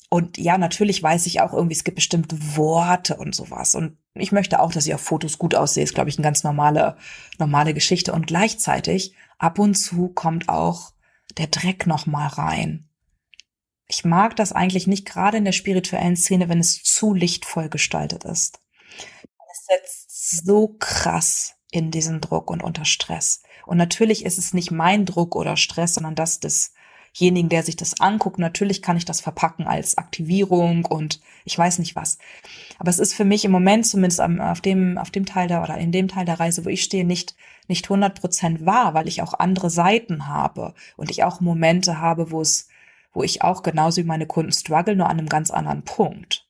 Und ja, natürlich weiß ich auch irgendwie, es gibt bestimmte Worte und sowas. Und ich möchte auch, dass ich auf Fotos gut aussehe, ist, glaube ich, eine ganz normale, normale Geschichte. Und gleichzeitig, ab und zu kommt auch der Dreck noch mal rein ich mag das eigentlich nicht gerade in der spirituellen Szene, wenn es zu lichtvoll gestaltet ist. Es setzt so krass in diesen Druck und unter Stress. Und natürlich ist es nicht mein Druck oder Stress, sondern das desjenigen, der sich das anguckt. Natürlich kann ich das verpacken als Aktivierung und ich weiß nicht was. Aber es ist für mich im Moment zumindest auf dem, auf dem Teil der oder in dem Teil der Reise, wo ich stehe, nicht, nicht 100 Prozent wahr, weil ich auch andere Seiten habe und ich auch Momente habe, wo es wo ich auch genauso wie meine Kunden struggle, nur an einem ganz anderen Punkt.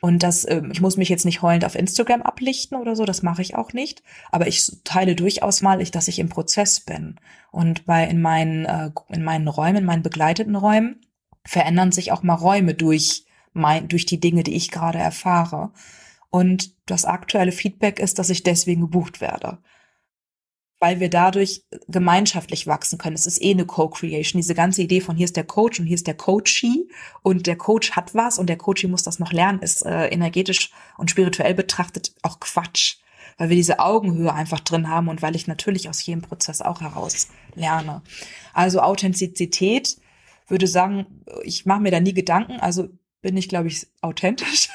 Und das, ähm, ich muss mich jetzt nicht heulend auf Instagram ablichten oder so, das mache ich auch nicht. Aber ich teile durchaus mal, dass ich im Prozess bin. Und bei in meinen, äh, in meinen Räumen, in meinen begleiteten Räumen, verändern sich auch mal Räume durch mein, durch die Dinge, die ich gerade erfahre. Und das aktuelle Feedback ist, dass ich deswegen gebucht werde weil wir dadurch gemeinschaftlich wachsen können. Es ist eh eine Co-Creation. Diese ganze Idee von hier ist der Coach und hier ist der Coachee und der Coach hat was und der Coachee muss das noch lernen, ist äh, energetisch und spirituell betrachtet auch Quatsch, weil wir diese Augenhöhe einfach drin haben und weil ich natürlich aus jedem Prozess auch heraus lerne. Also Authentizität würde sagen, ich mache mir da nie Gedanken, also bin ich, glaube ich, authentisch.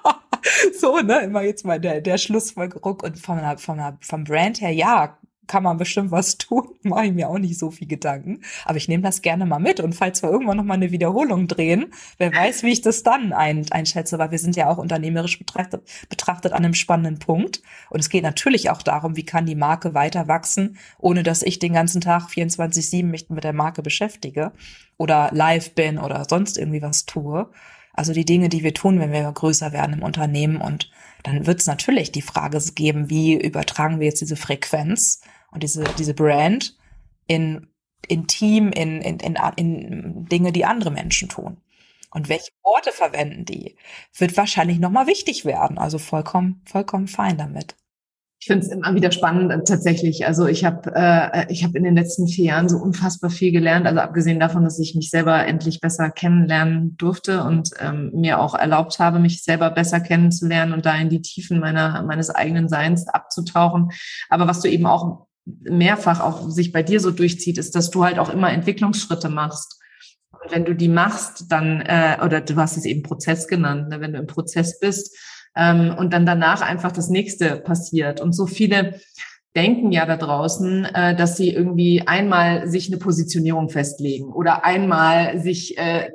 so, ne, immer jetzt mal der, der Schlussfolgerung und vom, vom, vom Brand her, ja, kann man bestimmt was tun. Mache ich mir auch nicht so viel Gedanken. Aber ich nehme das gerne mal mit. Und falls wir irgendwann noch mal eine Wiederholung drehen, wer weiß, wie ich das dann ein, einschätze, weil wir sind ja auch unternehmerisch betrachtet, betrachtet an einem spannenden Punkt. Und es geht natürlich auch darum, wie kann die Marke weiter wachsen, ohne dass ich den ganzen Tag 24-7 mich mit der Marke beschäftige oder live bin oder sonst irgendwie was tue. Also die Dinge, die wir tun, wenn wir größer werden im Unternehmen. Und dann wird es natürlich die Frage geben, wie übertragen wir jetzt diese Frequenz und diese, diese Brand in, in Team, in, in, in, in Dinge, die andere Menschen tun. Und welche Worte verwenden die, wird wahrscheinlich nochmal wichtig werden. Also vollkommen, vollkommen fein damit. Ich finde es immer wieder spannend äh, tatsächlich. Also ich habe äh, ich habe in den letzten vier Jahren so unfassbar viel gelernt. Also abgesehen davon, dass ich mich selber endlich besser kennenlernen durfte und ähm, mir auch erlaubt habe, mich selber besser kennenzulernen und da in die Tiefen meiner meines eigenen Seins abzutauchen. Aber was du eben auch mehrfach auch sich bei dir so durchzieht, ist, dass du halt auch immer Entwicklungsschritte machst. Und wenn du die machst, dann, äh, oder du hast es eben Prozess genannt, ne? wenn du im Prozess bist ähm, und dann danach einfach das nächste passiert. Und so viele denken ja da draußen, äh, dass sie irgendwie einmal sich eine Positionierung festlegen oder einmal sich äh,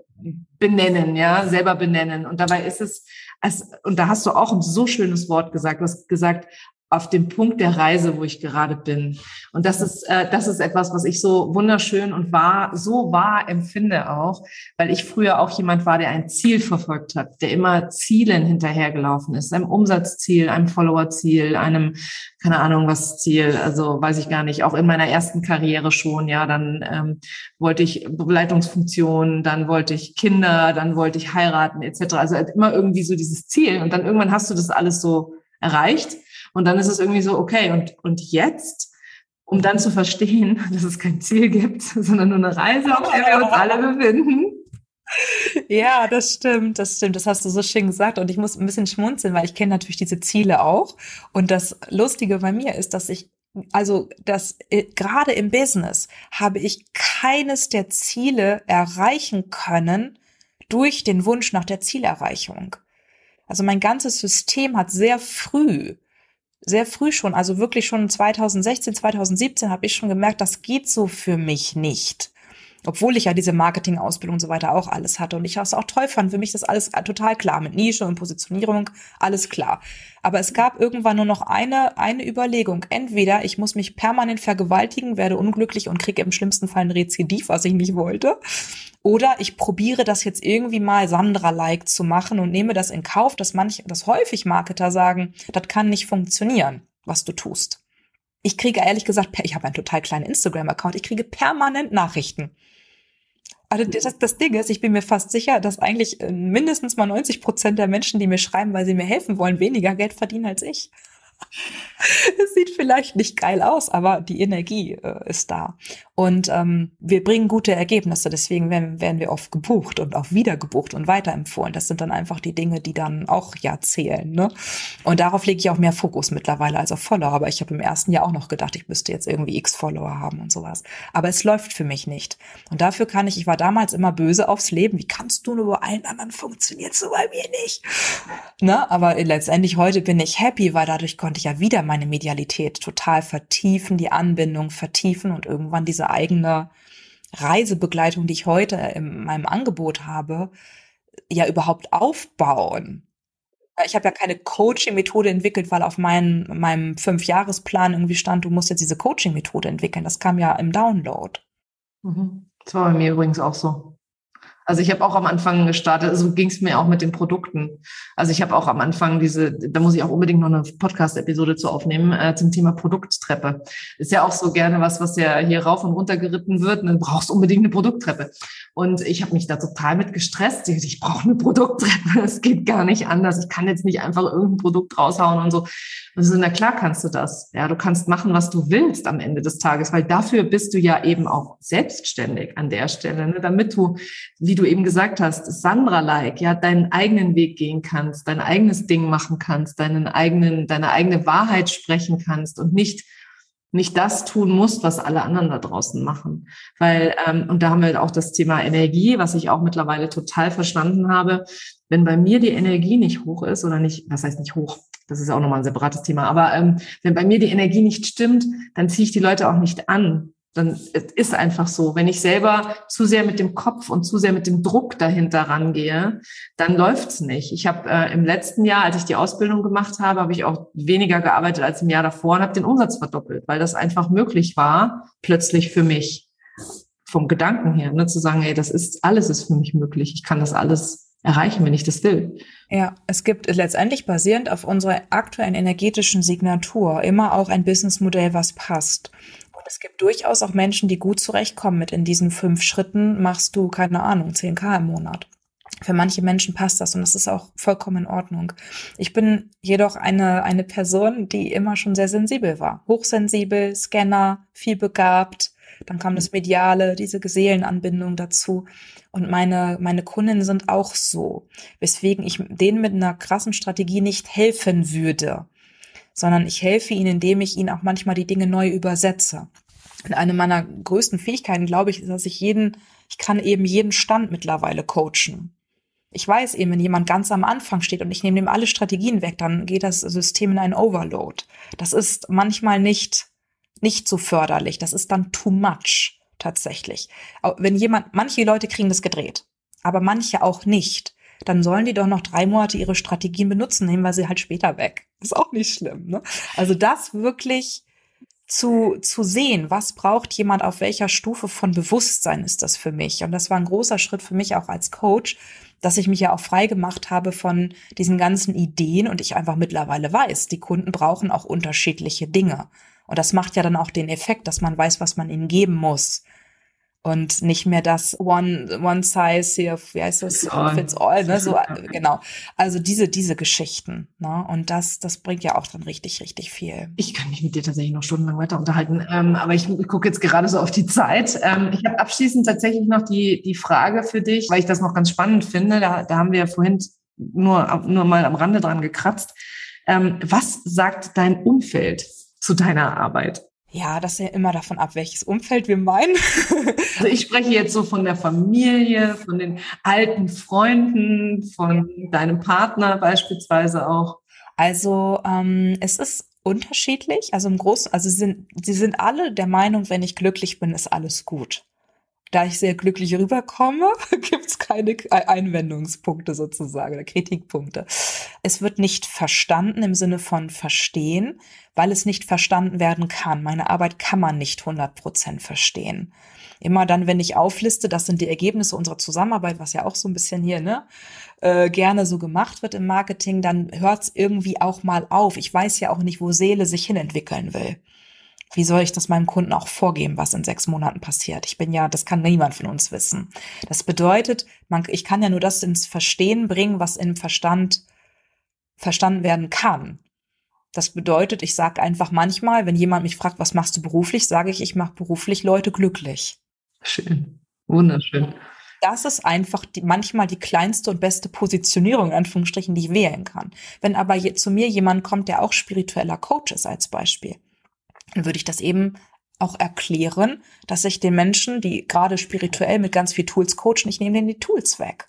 benennen, ja, selber benennen. Und dabei ist es, als, und da hast du auch ein so schönes Wort gesagt, du hast gesagt, auf dem Punkt der Reise, wo ich gerade bin. Und das ist, äh, das ist etwas, was ich so wunderschön und wahr, so wahr empfinde auch, weil ich früher auch jemand war, der ein Ziel verfolgt hat, der immer Zielen hinterhergelaufen ist, einem Umsatzziel, einem Followerziel, einem, keine Ahnung was Ziel, also weiß ich gar nicht, auch in meiner ersten Karriere schon, ja, dann ähm, wollte ich Begleitungsfunktionen, dann wollte ich Kinder, dann wollte ich heiraten, etc. Also immer irgendwie so dieses Ziel und dann irgendwann hast du das alles so erreicht und dann ist es irgendwie so, okay, und, und jetzt, um dann zu verstehen, dass es kein Ziel gibt, sondern nur eine Reise, auf der wir uns alle befinden. Ja, das stimmt, das stimmt. Das hast du so schön gesagt. Und ich muss ein bisschen schmunzeln, weil ich kenne natürlich diese Ziele auch. Und das Lustige bei mir ist, dass ich also das äh, gerade im Business habe ich keines der Ziele erreichen können durch den Wunsch nach der Zielerreichung. Also mein ganzes System hat sehr früh sehr früh schon, also wirklich schon 2016, 2017 habe ich schon gemerkt, das geht so für mich nicht. Obwohl ich ja diese Marketing-Ausbildung und so weiter auch alles hatte und ich es auch toll fand. Für mich das alles total klar mit Nische und Positionierung, alles klar. Aber es gab irgendwann nur noch eine, eine Überlegung. Entweder ich muss mich permanent vergewaltigen, werde unglücklich und kriege im schlimmsten Fall ein Rezidiv, was ich nicht wollte. Oder ich probiere das jetzt irgendwie mal Sandra-like zu machen und nehme das in Kauf, dass manche, dass häufig Marketer sagen, das kann nicht funktionieren, was du tust. Ich kriege ehrlich gesagt, ich habe einen total kleinen Instagram-Account, ich kriege permanent Nachrichten. Also das, das Ding ist, ich bin mir fast sicher, dass eigentlich äh, mindestens mal 90 Prozent der Menschen, die mir schreiben, weil sie mir helfen wollen, weniger Geld verdienen als ich. Es sieht vielleicht nicht geil aus, aber die Energie äh, ist da. Und ähm, wir bringen gute Ergebnisse, deswegen werden, werden wir oft gebucht und auch wieder gebucht und weiterempfohlen. Das sind dann einfach die Dinge, die dann auch ja zählen. Ne? Und darauf lege ich auch mehr Fokus mittlerweile als auf Follower. Aber ich habe im ersten Jahr auch noch gedacht, ich müsste jetzt irgendwie x Follower haben und sowas. Aber es läuft für mich nicht. Und dafür kann ich, ich war damals immer böse aufs Leben. Wie kannst du nur bei allen anderen funktioniert so bei mir nicht? Ne? Aber letztendlich heute bin ich happy, weil dadurch konnte ich ja wieder meine Medialität total vertiefen, die Anbindung vertiefen und irgendwann diese eigene Reisebegleitung, die ich heute in meinem Angebot habe, ja überhaupt aufbauen. Ich habe ja keine Coaching-Methode entwickelt, weil auf meinem, meinem Fünfjahresplan irgendwie stand, du musst jetzt diese Coaching-Methode entwickeln. Das kam ja im Download. Mhm. Das war bei mir übrigens auch so. Also ich habe auch am Anfang gestartet, so ging es mir auch mit den Produkten. Also ich habe auch am Anfang diese, da muss ich auch unbedingt noch eine Podcast-Episode zu aufnehmen, äh, zum Thema Produkttreppe. Ist ja auch so gerne was, was ja hier rauf und runter geritten wird. Und dann brauchst du unbedingt eine Produkttreppe. Und ich habe mich da total mit gestresst. Ich, ich brauche eine Produkttreppe. Es geht gar nicht anders. Ich kann jetzt nicht einfach irgendein Produkt raushauen und so. Und so, na klar kannst du das. Ja, du kannst machen, was du willst am Ende des Tages, weil dafür bist du ja eben auch selbstständig an der Stelle, ne? damit du, wie du eben gesagt hast, Sandra-like, ja, deinen eigenen Weg gehen kannst, dein eigenes Ding machen kannst, deinen eigenen, deine eigene Wahrheit sprechen kannst und nicht nicht das tun musst, was alle anderen da draußen machen. Weil, ähm, und da haben wir auch das Thema Energie, was ich auch mittlerweile total verstanden habe. Wenn bei mir die Energie nicht hoch ist oder nicht, was heißt nicht hoch, das ist auch nochmal ein separates Thema, aber ähm, wenn bei mir die Energie nicht stimmt, dann ziehe ich die Leute auch nicht an, dann ist einfach so. Wenn ich selber zu sehr mit dem Kopf und zu sehr mit dem Druck dahinter rangehe, dann läuft's nicht. Ich habe äh, im letzten Jahr, als ich die Ausbildung gemacht habe, habe ich auch weniger gearbeitet als im Jahr davor und habe den Umsatz verdoppelt, weil das einfach möglich war, plötzlich für mich vom Gedanken her, ne, zu sagen, ey, das ist alles ist für mich möglich. Ich kann das alles erreichen, wenn ich das will. Ja, es gibt letztendlich basierend auf unserer aktuellen energetischen Signatur immer auch ein Businessmodell, was passt es gibt durchaus auch Menschen, die gut zurechtkommen mit in diesen fünf Schritten machst du, keine Ahnung, 10k im Monat. Für manche Menschen passt das und das ist auch vollkommen in Ordnung. Ich bin jedoch eine, eine Person, die immer schon sehr sensibel war. Hochsensibel, Scanner, viel begabt. Dann kam das Mediale, diese Seelenanbindung dazu. Und meine, meine Kundinnen sind auch so. Weswegen ich denen mit einer krassen Strategie nicht helfen würde sondern ich helfe ihnen, indem ich ihnen auch manchmal die Dinge neu übersetze. Und eine meiner größten Fähigkeiten, glaube ich, ist, dass ich jeden, ich kann eben jeden Stand mittlerweile coachen. Ich weiß eben, wenn jemand ganz am Anfang steht und ich nehme ihm alle Strategien weg, dann geht das System in einen Overload. Das ist manchmal nicht nicht so förderlich. Das ist dann too much tatsächlich. Wenn jemand, manche Leute kriegen das gedreht, aber manche auch nicht, dann sollen die doch noch drei Monate ihre Strategien benutzen, nehmen wir sie halt später weg. Ist auch nicht schlimm. Ne? Also das wirklich zu, zu sehen, was braucht jemand auf welcher Stufe von Bewusstsein ist das für mich. Und das war ein großer Schritt für mich auch als Coach, dass ich mich ja auch frei gemacht habe von diesen ganzen Ideen und ich einfach mittlerweile weiß, die Kunden brauchen auch unterschiedliche Dinge. Und das macht ja dann auch den Effekt, dass man weiß, was man ihnen geben muss und nicht mehr das One One Size hier, wie heißt das, fits all, fits all ne? So genau. Also diese diese Geschichten, ne? Und das das bringt ja auch dann richtig richtig viel. Ich kann mich mit dir tatsächlich noch stundenlang weiter unterhalten, ähm, aber ich, ich gucke jetzt gerade so auf die Zeit. Ähm, ich habe abschließend tatsächlich noch die die Frage für dich, weil ich das noch ganz spannend finde. Da, da haben wir ja vorhin nur nur mal am Rande dran gekratzt. Ähm, was sagt dein Umfeld zu deiner Arbeit? Ja, das ist ja immer davon ab, welches Umfeld wir meinen. also ich spreche jetzt so von der Familie, von den alten Freunden, von deinem Partner beispielsweise auch. Also ähm, es ist unterschiedlich. Also im Großen, also sie sind, sie sind alle der Meinung, wenn ich glücklich bin, ist alles gut da ich sehr glücklich rüberkomme, gibt's keine Einwendungspunkte sozusagen oder Kritikpunkte. Es wird nicht verstanden im Sinne von verstehen, weil es nicht verstanden werden kann. Meine Arbeit kann man nicht 100 Prozent verstehen. Immer dann, wenn ich aufliste, das sind die Ergebnisse unserer Zusammenarbeit, was ja auch so ein bisschen hier ne, äh, gerne so gemacht wird im Marketing, dann hört's irgendwie auch mal auf. Ich weiß ja auch nicht, wo Seele sich hinentwickeln will. Wie soll ich das meinem Kunden auch vorgeben, was in sechs Monaten passiert? Ich bin ja, das kann niemand von uns wissen. Das bedeutet, man, ich kann ja nur das ins Verstehen bringen, was im Verstand verstanden werden kann. Das bedeutet, ich sage einfach manchmal, wenn jemand mich fragt, was machst du beruflich, sage ich, ich mache beruflich Leute glücklich. Schön, wunderschön. Das ist einfach die, manchmal die kleinste und beste Positionierung, in Anführungsstrichen, die ich wählen kann. Wenn aber zu mir jemand kommt, der auch spiritueller Coach ist als Beispiel, dann würde ich das eben auch erklären, dass ich den Menschen, die gerade spirituell mit ganz viel Tools coachen, ich nehme denen die Tools weg.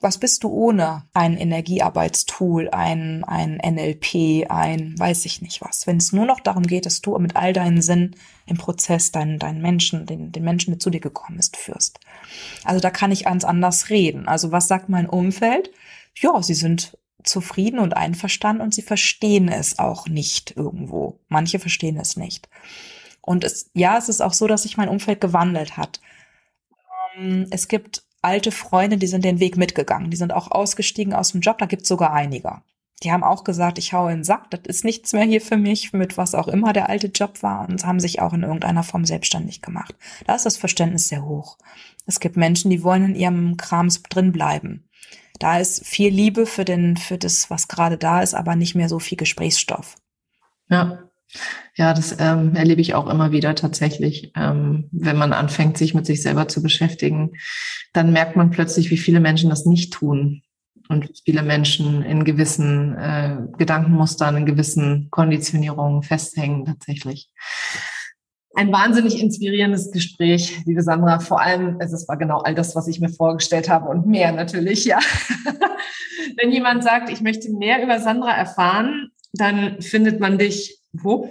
Was bist du ohne ein Energiearbeitstool, ein, ein NLP, ein weiß ich nicht was? Wenn es nur noch darum geht, dass du mit all deinen Sinn im Prozess deinen, deinen Menschen, den, den Menschen, der zu dir gekommen ist, führst. Also da kann ich ganz anders reden. Also was sagt mein Umfeld? Ja, sie sind zufrieden und einverstanden und sie verstehen es auch nicht irgendwo. Manche verstehen es nicht. Und es, ja, es ist auch so, dass sich mein Umfeld gewandelt hat. Ähm, es gibt alte Freunde, die sind den Weg mitgegangen. Die sind auch ausgestiegen aus dem Job. Da gibt es sogar einige. Die haben auch gesagt, ich hau in den Sack, das ist nichts mehr hier für mich, mit was auch immer der alte Job war und haben sich auch in irgendeiner Form selbstständig gemacht. Da ist das Verständnis sehr hoch. Es gibt Menschen, die wollen in ihrem Krams drin bleiben. Da ist viel Liebe für den, für das, was gerade da ist, aber nicht mehr so viel Gesprächsstoff. Ja. Ja, das ähm, erlebe ich auch immer wieder tatsächlich. Ähm, wenn man anfängt, sich mit sich selber zu beschäftigen, dann merkt man plötzlich, wie viele Menschen das nicht tun und wie viele Menschen in gewissen äh, Gedankenmustern, in gewissen Konditionierungen festhängen tatsächlich ein wahnsinnig inspirierendes Gespräch, liebe Sandra. Vor allem, es war genau all das, was ich mir vorgestellt habe und mehr natürlich, ja. Wenn jemand sagt, ich möchte mehr über Sandra erfahren, dann findet man dich wo?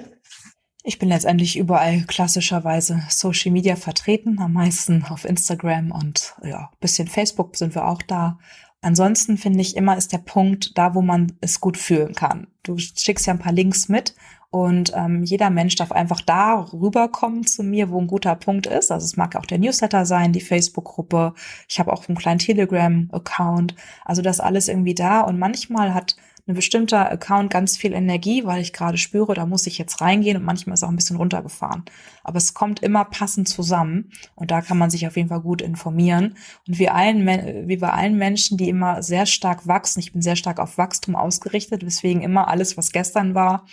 Ich bin letztendlich überall klassischerweise Social Media vertreten, am meisten auf Instagram und ja, bisschen Facebook sind wir auch da. Ansonsten finde ich immer ist der Punkt da, wo man es gut fühlen kann. Du schickst ja ein paar Links mit und ähm, jeder Mensch darf einfach da rüberkommen zu mir, wo ein guter Punkt ist. Also es mag auch der Newsletter sein, die Facebook-Gruppe. Ich habe auch einen kleinen Telegram-Account. Also das alles irgendwie da. Und manchmal hat ein bestimmter Account ganz viel Energie, weil ich gerade spüre, da muss ich jetzt reingehen und manchmal ist auch ein bisschen runtergefahren. Aber es kommt immer passend zusammen und da kann man sich auf jeden Fall gut informieren. Und wie, allen, wie bei allen Menschen, die immer sehr stark wachsen, ich bin sehr stark auf Wachstum ausgerichtet, weswegen immer alles, was gestern war,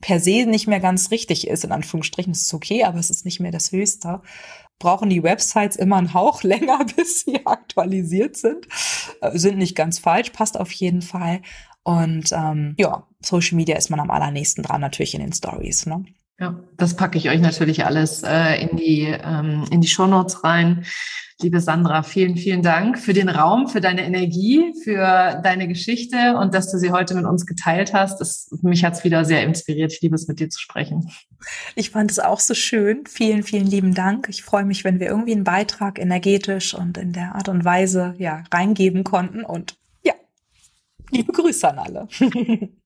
per se nicht mehr ganz richtig ist, in Anführungsstrichen, ist okay, aber es ist nicht mehr das Höchste, brauchen die Websites immer einen Hauch länger, bis sie aktualisiert sind. Äh, sind nicht ganz falsch, passt auf jeden Fall. Und ähm, ja, Social Media ist man am allernächsten dran, natürlich in den Stories. Ne? Ja, das packe ich euch natürlich alles äh, in die ähm, in die Shownotes rein. Liebe Sandra, vielen, vielen Dank für den Raum, für deine Energie, für deine Geschichte und dass du sie heute mit uns geteilt hast. Das, mich hat's wieder sehr inspiriert. Ich liebe es, mit dir zu sprechen. Ich fand es auch so schön. Vielen, vielen lieben Dank. Ich freue mich, wenn wir irgendwie einen Beitrag energetisch und in der Art und Weise ja reingeben konnten. Und ja, liebe Grüße an alle.